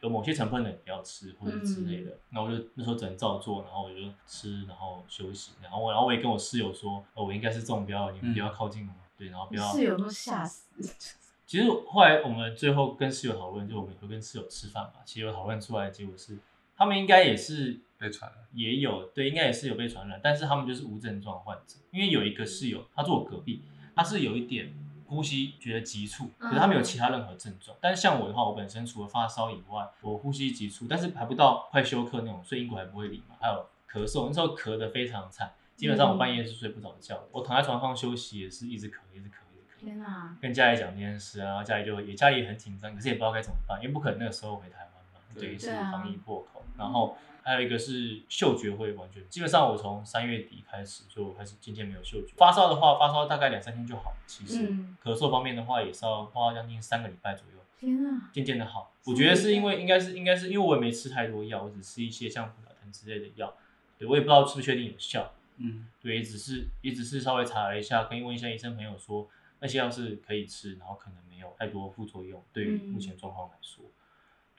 有某些成分的不要吃或者之类的，那我就那时候只能照做，然后我就吃，然后休息，然后我然后我也跟我室友说，哦，我应该是中标，你们不要靠近我，对，然后不要。室友都吓死。其实后来我们最后跟室友讨论，就我们会跟室友吃饭嘛，其实有讨论出来的结果是，他们应该也是被传染，也有对，应该也是有被传染，但是他们就是无症状患者，因为有一个室友，他住我隔壁，他是有一点。呼吸觉得急促，可是他没有其他任何症状。但是像我的话，我本身除了发烧以外，我呼吸急促，但是还不到快休克那种，所以英国还不会理嘛。还有咳嗽，那时候咳得非常惨，基本上我半夜是睡不着觉的。我躺在床上休息也是一直咳，一直咳，一直咳。天啊！跟家里讲这件事啊，家里就也家里也很紧张，可是也不知道该怎么办，因为不可能那个时候回台湾嘛，对，是防疫破口。然后还有一个是嗅觉会完全，基本上我从三月底开始就开始渐渐没有嗅觉。发烧的话，发烧大概两三天就好。其实咳嗽方面的话，也是要花将近三个礼拜左右。天啊！渐渐的好，我觉得是因为应该是应该是因为我也没吃太多药，我只吃一些像普拉疼之类的药。对我也不知道是不是确定有效。嗯，对，只是也只是稍微查了一下，可以问一下医生朋友说那些药是可以吃，然后可能没有太多副作用，对于目前状况来说。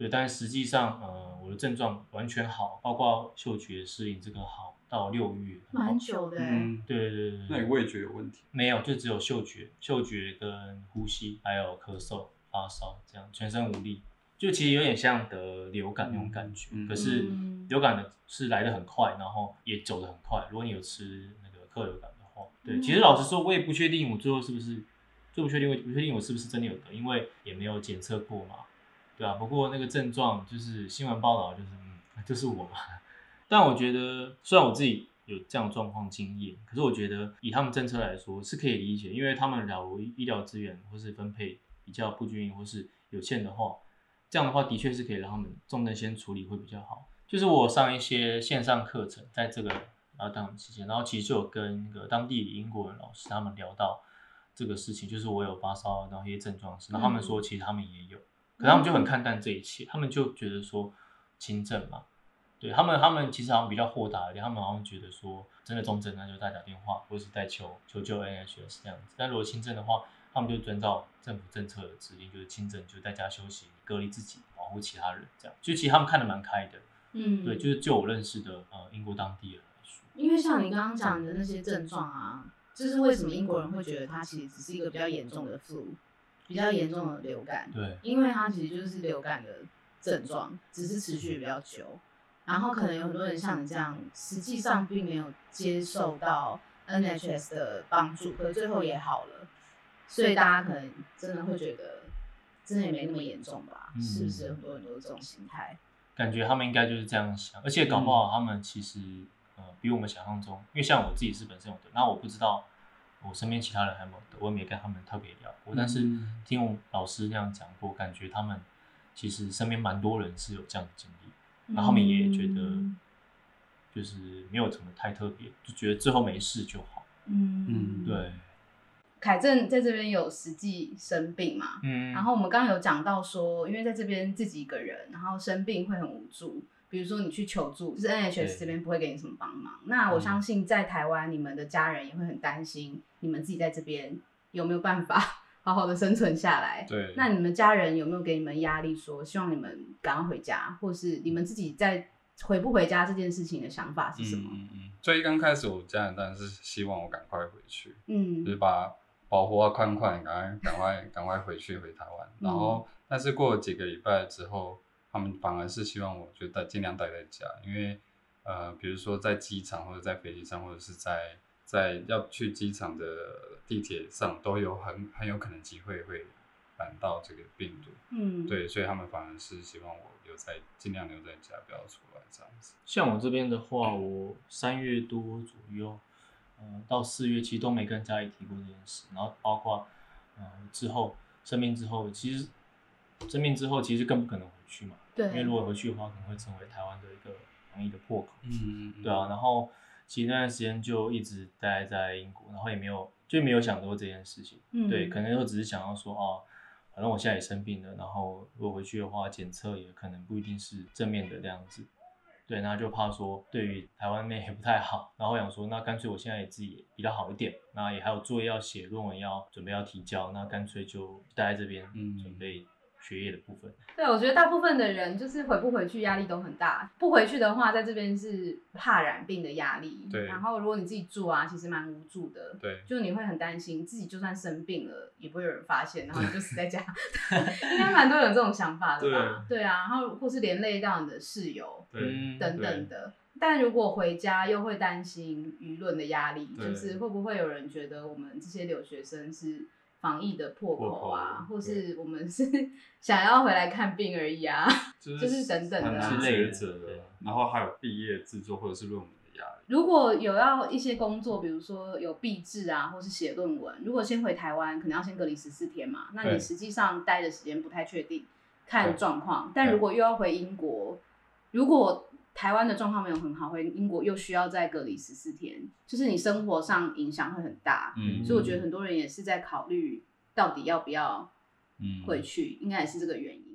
对，但实际上，呃，我的症状完全好，包括嗅觉适应这个好到六月，蛮久的。嗯，对对对对。那你味觉有问题？没有，就只有嗅觉、嗅觉跟呼吸，还有咳嗽、发烧这样，全身无力，就其实有点像得流感那种感觉。可是流感的是来的很快，然后也走的很快。如果你有吃那个克流感的话，对，其实老实说，我也不确定我最后是不是，最不确定我不确定我是不是真的有得，因为也没有检测过嘛。对啊，不过那个症状就是新闻报道，就是嗯，就是我嘛。但我觉得，虽然我自己有这样状况经验，可是我觉得以他们政策来说是可以理解，因为他们了如医疗资源或是分配比较不均匀或是有限的话，这样的话的确是可以让他们重症先处理会比较好。就是我上一些线上课程，在这个啊当期间，然后其实就有跟那个当地英国人老师他们聊到这个事情，就是我有发烧，然后一些症状是，然后他们说其实他们也有。可他们就很看淡这一切，他们就觉得说轻症嘛，对他们，他们其实好像比较豁达一点，他们好像觉得说真的重症那就再打电话或者是再求求救 NHS 这样子。但如果轻症的话，他们就遵照政府政策的指令，就是轻症就在家休息，隔离自己，保护其他人这样。就其实他们看得蛮开的，嗯，对，就是就我认识的呃英国当地人来说，因为像你刚刚讲的那些症状啊，就是为什么英国人会觉得它其实只是一个比较严重的 flu。比较严重的流感，对，因为它其实就是流感的症状，只是持续比较久，然后可能有很多人像你这样，实际上并没有接受到 NHS 的帮助，可最后也好了，所以大家可能真的会觉得，真的也没那么严重吧？是不是很多人都是这种心态？感觉他们应该就是这样想，而且搞不好他们其实呃比我们想象中，因为像我自己是本身有的，那我不知道。我身边其他人还没有，我也没跟他们特别聊过。但是听我老师那样讲过，感觉他们其实身边蛮多人是有这样的经历，然后他们也觉得就是没有什么太特别，就觉得最后没事就好。嗯嗯，对。凯正在这边有实际生病嘛？嗯。然后我们刚刚有讲到说，因为在这边自己一个人，然后生病会很无助。比如说你去求助，就是 NHS 这边不会给你什么帮忙。那我相信在台湾，你们的家人也会很担心，你们自己在这边有没有办法 *laughs* 好好的生存下来？对。那你们家人有没有给你们压力，说希望你们赶快回家，或是你们自己在回不回家这件事情的想法是什么？嗯嗯。最刚开始，我家人当然是希望我赶快回去，嗯，就是把保护啊宽宽，赶快赶快赶快回去回台湾。然后，但是过了几个礼拜之后。他们反而是希望我就待尽量待在家，因为呃，比如说在机场或者在飞机上，或者是在在要去机场的地铁上，都有很很有可能机会会染到这个病毒。嗯，对，所以他们反而是希望我留在尽量留在家，不要出来这样子。像我这边的话，我三月多左右，嗯，到四月其实都没跟家里提过这件事，然后包括嗯之后生病之后，其实生病之后其实更不可能回去嘛。对，因为如果回去的话，可能会成为台湾的一个防疫的破口。嗯嗯对啊，然后其实那段时间就一直待在英国，然后也没有就没有想过这件事情。嗯。对，可能就只是想要说，啊，反正我现在也生病了，然后如果回去的话，检测也可能不一定是正面的这样子。对，那就怕说对于台湾妹也不太好，然后想说，那干脆我现在也自己比较好一点，那也还有作业要写，论文要准备要提交，那干脆就待在这边嗯准备。学业的部分，对，我觉得大部分的人就是回不回去压力都很大。不回去的话，在这边是怕染病的压力。对。然后如果你自己住啊，其实蛮无助的。对。就你会很担心自己就算生病了，也不会有人发现，然后你就死在家。*laughs* 应该蛮多人有这种想法的吧？对啊，然后或是连累到你的室友，等等的。但如果回家又会担心舆论的压力，就是会不会有人觉得我们这些留学生是？防疫的破口啊，或是我们是 *laughs* 想要回来看病而已啊，*laughs* 就是等等的之类的。然后还有毕业制作或者是论文的压力如果有要一些工作，比如说有毕制啊，或是写论文，如果先回台湾，可能要先隔离十四天嘛。那你实际上待的时间不太确定，看状况。但如果又要回英国，如果台湾的状况没有很好，回英国又需要再隔离十四天，就是你生活上影响会很大。嗯，所以我觉得很多人也是在考虑到底要不要回去，应该也是这个原因。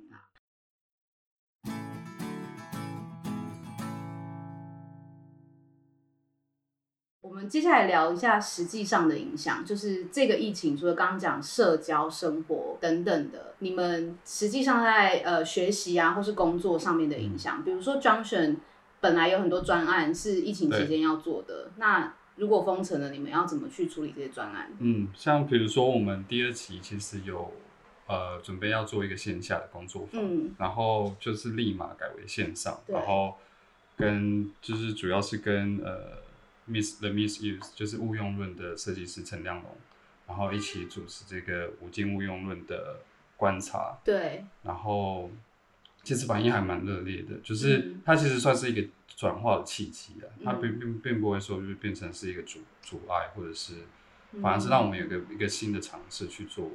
们接下来聊一下实际上的影响，就是这个疫情，除了刚刚讲社交、生活等等的，你们实际上在呃学习啊，或是工作上面的影响。比如说，Junction 本来有很多专案是疫情期间要做的，那如果封城了，你们要怎么去处理这些专案？嗯，像比如说我们第二期其实有呃准备要做一个线下的工作坊，然后就是立马改为线上，然后跟就是主要是跟呃。Miss the misuse 就是误用论的设计师陈亮龙，然后一起主持这个五金误用论的观察。对。然后其实反应还蛮热烈的，就是它其实算是一个转化的契机啊，它并并并不会说就是变成是一个阻阻碍，或者是反而是让我们有个一个新的尝试去做。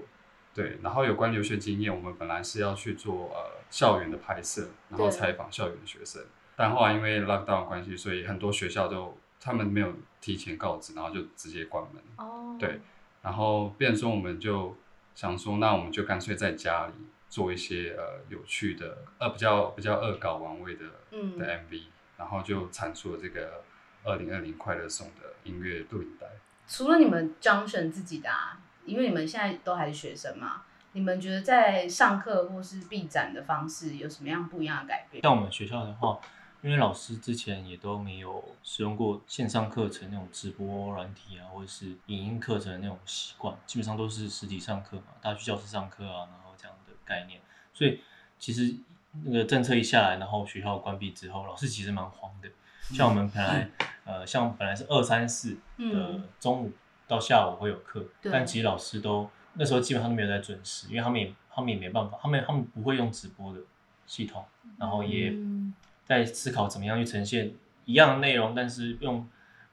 对。然后有关留学经验，我们本来是要去做呃校园的拍摄，然后采访校园的学生，但后来因为 lockdown 关系，所以很多学校都。他们没有提前告知，然后就直接关门。哦。对，然后变说我们就想说，那我们就干脆在家里做一些呃有趣的呃比较比较恶搞玩味的的 MV，然后就产出了这个二零二零快乐颂的音乐录影带。除了你们 Junction 自己的，啊，因为你们现在都还是学生嘛，你们觉得在上课或是闭展的方式有什么样不一样的改变？像我们学校的话。因为老师之前也都没有使用过线上课程那种直播软体啊，或者是影音课程的那种习惯，基本上都是实体上课嘛，大家去教室上课啊，然后这样的概念。所以其实那个政策一下来，然后学校关闭之后，老师其实蛮慌的。像我们本来呃，像本来是二三四的中午到下午会有课，但其实老师都那时候基本上都没有在准时，因为他们也他们也没办法，他们他们不会用直播的系统，然后也。在思考怎么样去呈现一样的内容，但是用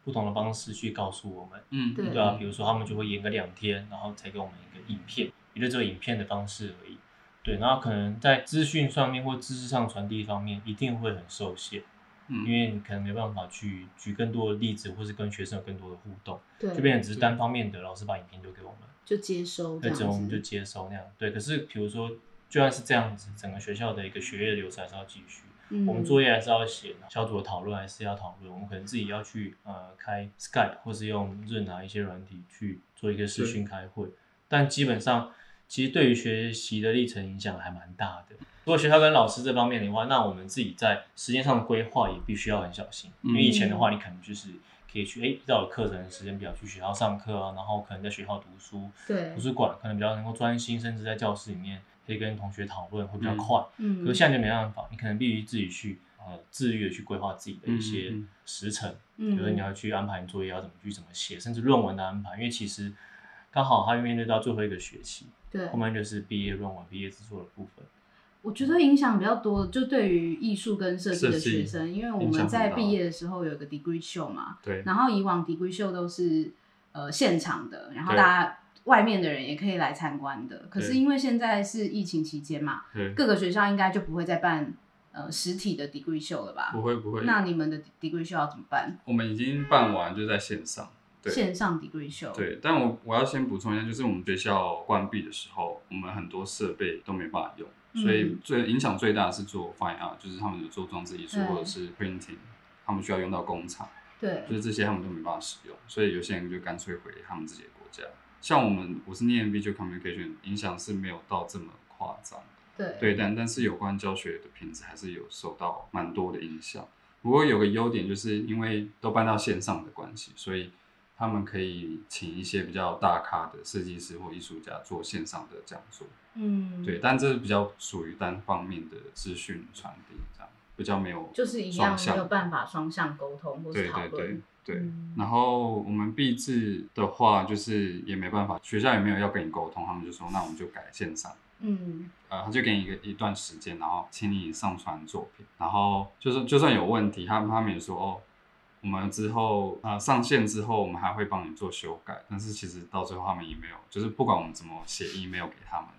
不同的方式去告诉我们，嗯，对。啊，比如说他们就会演个两天，然后才给我们一个影片，也就只有影片的方式而已，对，然后可能在资讯上面或知识上传递方面一定会很受限，嗯，因为你可能没办法去举更多的例子，或是跟学生有更多的互动，对，就变成只是单方面的老师把影片丢给我们，就接收，对，我们就接收那样，对，可是比如说就算是这样子，整个学校的一个学业流程还是要继续。我们作业还是要写，小组的讨论还是要讨论。我们可能自己要去呃开 Skype 或是用任哪一些软体去做一个视讯开会。但基本上，其实对于学习的历程影响还蛮大的。如果学校跟老师这方面的话，那我们自己在时间上的规划也必须要很小心。因为以前的话，你可能就是可以去哎照课程时间表去学校上课啊，然后可能在学校读书，对，图书馆可能比较能够专心，甚至在教室里面。可以跟同学讨论会比较快，嗯，可是现在就没办法，你可能必须自己去呃自律的去规划自己的一些时程，嗯，比如说你要去安排你作业要怎么去怎么写，甚至论文的安排，因为其实刚好他面对到最后一个学期，对，后面就是毕业论文、毕业制作的部分。我觉得影响比较多，就对于艺术跟设计的学生，因为我们在毕业的时候有一个 degree show 嘛，对，然后以往 degree show 都是呃现场的，然后大家。外面的人也可以来参观的，可是因为现在是疫情期间嘛，各个学校应该就不会再办呃实体的 degree show 了吧？不会不会。那你们的 degree show 要怎么办？我们已经办完，就在线上。线上 degree show。对，但我我要先补充一下，就是我们学校关闭的时候，我们很多设备都没办法用，所以最影响最大的是做 fine art，就是他们有做装置艺术或者是 printing，他们需要用到工厂，对，就是这些他们都没办法使用，所以有些人就干脆回他们自己的国家。像我们，我是念 visual communication，影响是没有到这么夸张。对。对，但但是有关教学的品质还是有受到蛮多的影响。不过有个优点，就是因为都搬到线上的关系，所以他们可以请一些比较大咖的设计师或艺术家做线上的讲座。嗯。对，但这比较属于单方面的资讯传递，这样比较没有就是一样没有办法双向沟通或是讨论。对对，然后我们毕制的话，就是也没办法，学校也没有要跟你沟通，他们就说那我们就改线上，嗯，呃，他就给你一个一段时间，然后请你上传作品，然后就是就算有问题，他他们也说哦，我们之后呃上线之后，我们还会帮你做修改，但是其实到最后他们也没有，就是不管我们怎么写 email 给他们，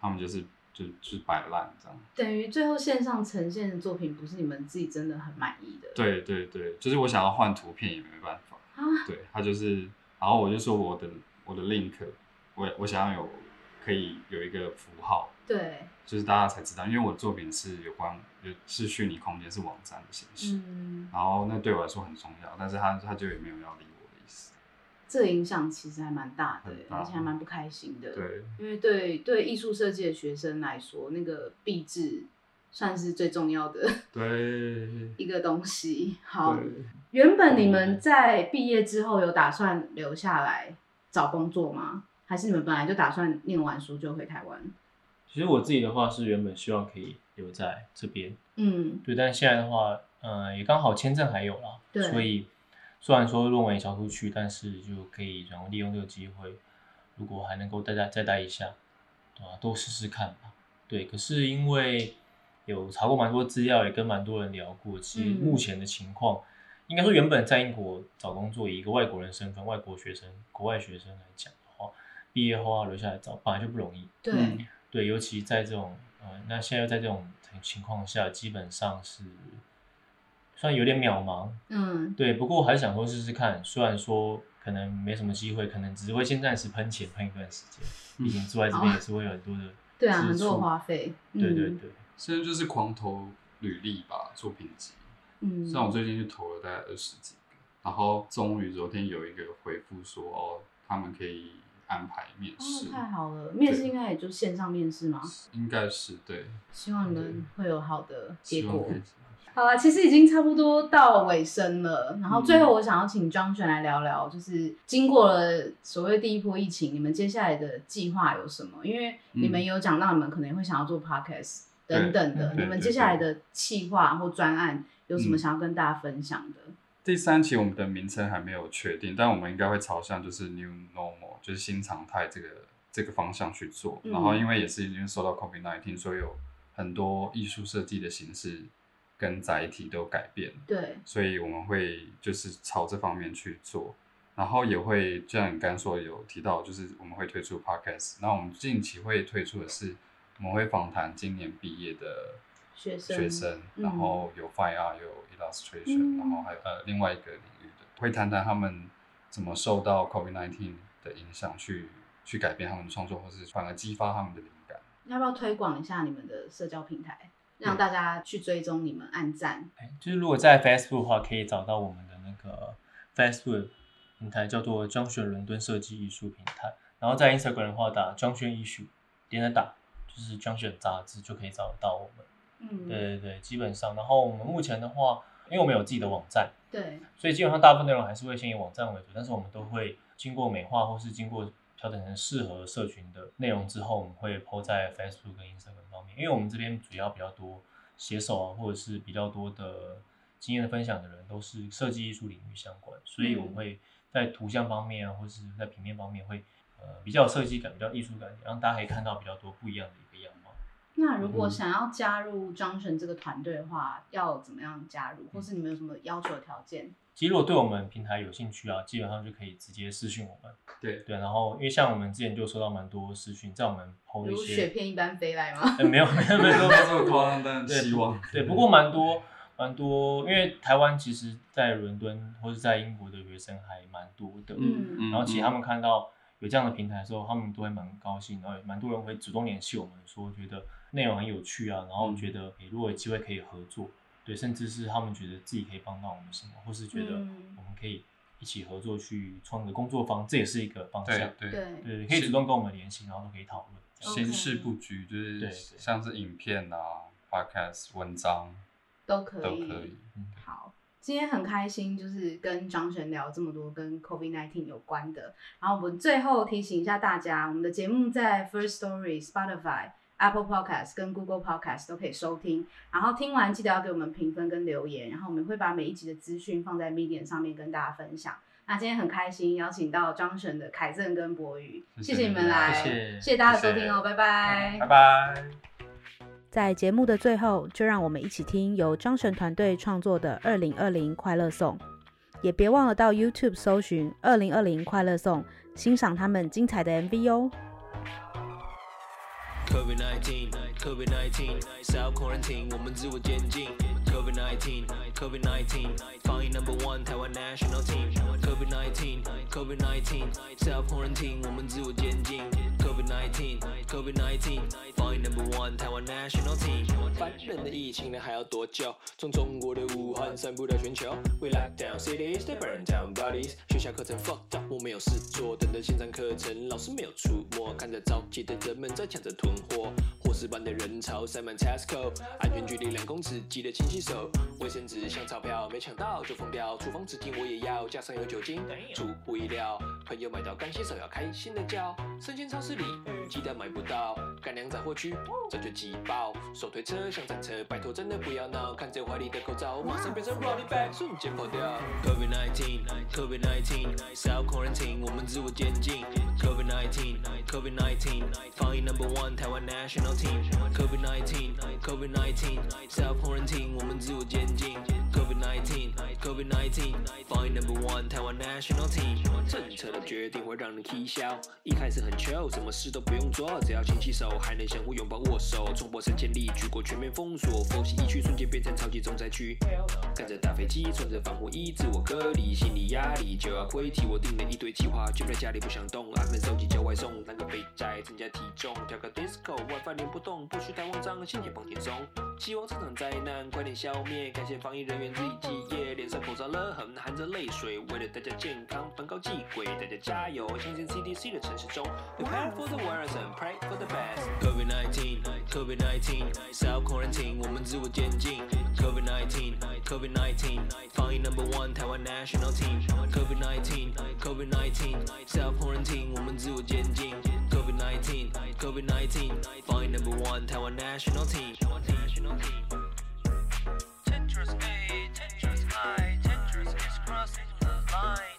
他们就是就就是摆烂这样。等于最后线上呈现的作品不是你们自己真的很满意的。对对对，就是我想要换图片也没办法。啊。对他就是，然后我就说我的我的 link，我我想要有可以有一个符号。对。就是大家才知道，因为我的作品是有关，是虚拟空间，是网站的形式。嗯。然后那对我来说很重要，但是他他就也没有要理。这影响其实还蛮大的，而且还蛮不开心的。对。因为对对艺术设计的学生来说，那个壁纸算是最重要的。对。*laughs* 一个东西。好。原本你们在毕业之后有打算留下来找工作吗？还是你们本来就打算念完书就回台湾？其实我自己的话是原本希望可以留在这边，嗯，对，但是现在的话，嗯，也刚好签证还有啦，对，所以虽然说论文也交出去，但是就可以然后利用这个机会，如果还能够再待再待一下，对吧？都试试看吧，对。可是因为有查过蛮多资料，也跟蛮多人聊过，其实目前的情况，应该说原本在英国找工作，以一个外国人身份、外国学生、国外学生来讲的话，毕业后要留下来找，本来就不容易，对。对，尤其在这种，呃，那现在在这种情况下，基本上是算有点渺茫。嗯，对。不过我还是想说试试看，虽然说可能没什么机会，可能只会先暂时喷钱喷一段时间。毕竟住在这边也是会有很多的，对啊，很多花费。对对对。现在就是狂投履历吧，作品集。嗯。像我最近就投了大概二十几个，然后终于昨天有一个回复说，哦，他们可以。安排面试太好了，面试应该也就线上面试吗？应该是对。希望你们会有好的结果。好了，其实已经差不多到尾声了。然后最后我想要请庄璇来聊聊，就是经过了所谓第一波疫情，你们接下来的计划有什么？因为你们有讲到你们可能会想要做 podcast 等等的，你们接下来的计划或专案有什么想要跟大家分享的？第三期我们的名称还没有确定，但我们应该会朝向就是 new normal，就是新常态这个这个方向去做。然后因为也是因为受到 COVID nineteen，所以有很多艺术设计的形式跟载体都改变。对，所以我们会就是朝这方面去做，然后也会就像你刚刚说有提到，就是我们会推出 podcast。那我们近期会推出的是，我们会访谈今年毕业的。学生，学生然后有 Fine Art，有 Illustration，然后还有呃另外一个领域的，会谈谈他们怎么受到 COVID-19 的影响，去去改变他们的创作，或是反而激发他们的灵感。要不要推广一下你们的社交平台，让大家去追踪你们、按赞？就是如果在 Facebook 的话，可以找到我们的那个 Facebook 平台，叫做张轩伦敦设计艺术平台。然后在 Instagram 的话，打张轩艺术，点着打就是张选杂志，就可以找得到我们。嗯，对对对，基本上，然后我们目前的话，因为我们有自己的网站，对，所以基本上大部分内容还是会先以网站为主，但是我们都会经过美化或是经过调整成适合社群的内容之后，我们会 po 在 Facebook 跟 Instagram 方面，因为我们这边主要比较多写手啊，或者是比较多的经验的分享的人都是设计艺术领域相关，所以我们会在图像方面啊，或者是在平面方面会呃比较有设计感，比较艺术感，让大家可以看到比较多不一样的一个样貌。那如果想要加入 Junction 这个团队的话，要怎么样加入，或是你们有什么要求条件？其实如果对我们平台有兴趣啊，基本上就可以直接私讯我们。对对，然后因为像我们之前就收到蛮多私讯，在我们抛一些雪片一般飞来吗？没有没有没有这么夸张，但希望对。不过蛮多蛮多，因为台湾其实，在伦敦或者在英国的学生还蛮多的，嗯嗯，然后其实他们看到有这样的平台的时候，他们都会蛮高兴，然后蛮多人会主动联系我们，说觉得。内容很有趣啊，然后觉得诶，如果有机会可以合作，对，甚至是他们觉得自己可以帮到我们什么，或是觉得我们可以一起合作去创个工作坊，这也是一个方向。对对对，可以主动跟我们联系，然后都可以讨论。形式布局就是像是影片啊、podcast、文章都可以。都可以。好，今天很开心，就是跟张璇聊这么多跟 COVID nineteen 有关的。然后我们最后提醒一下大家，我们的节目在 First Story、Spotify。Apple Podcast 跟 Google Podcast 都可以收听，然后听完记得要给我们评分跟留言，然后我们会把每一集的资讯放在 Medium 上面跟大家分享。那今天很开心邀请到张璇的凯正跟博宇，谢谢你们来，谢谢大家的收听哦，拜拜，拜拜。在节目的最后，就让我们一起听由张璇团队创作的二零二零快乐颂。也别忘了到 YouTube 搜寻“二零二零快乐颂”，欣赏他们精彩的 MV 哦。COVID 19, COVID 19, self quarantine，我们自我监禁。COVID 19, COVID 19, 防疫 number one，台湾 national team。COVID 19, COVID 19, self quarantine，我们自我监禁。 COVID 19, COVID 19, 防疫 number one，台湾 national team。烦人的疫情呢还要多久？从中国的武汉散布到全球。We lock down cities, they burn down bodies。学校课程 fucked up，我没有事做，等着线上课程，老师没有出没，看着着急的人们在抢着囤。货，火石般的人潮塞满 Tesco，安全距离两公尺，记得勤洗手。卫生纸像钞票，没抢到就疯掉。厨房纸巾我也要，加上有酒精。出乎意料，朋友买到干洗手要开心的叫。生鲜超市里鸡蛋买不到，干粮在货区，这就挤爆。手推车像战车，拜托真的不要闹。看着怀里的口罩，马上变成 Rolling Back，瞬间跑掉。Covid nineteen, Covid nineteen, self quarantine，我们自我监禁。Covid nineteen, Covid nineteen, 防疫 number one，台湾。national team COVID 19 COVID 19 self quarantine 我们自我监禁 COVID 19 COVID 19 find number one 台湾 national team 政策的决定会让人啼笑一开始很 chill 什什么事都不用做只要勤洗手还能相互拥抱握手冲破三千里举国全面封锁佛系疫区瞬间变成超级重灾区看着大飞机穿着防护衣自我隔离心理压力就要回体我定了一堆计划就在家里不想动安分守己叫外送当个肥宅增加体重跳个 disco WiFi 连不动，不许太慌张，心情放轻松。希望这场灾难快点消灭，感谢防疫人员日以继夜，脸上口罩勒痕，含着泪水，为了大家健康反高祭鬼，大家加油！相信 CDC 的城市中 ，Prepare for the virus and pray for the best。Covid nineteen, Covid nineteen, self quarantine，我们自我监禁。Covid nineteen, Covid nineteen, 防疫 number one，台湾 national team。Covid nineteen, Covid nineteen, self quarantine，我们自我监禁。Covid nineteen, Covid nineteen。Find number one Taiwan national team. Tetris A, Tetris I, Tetris is crossing the line.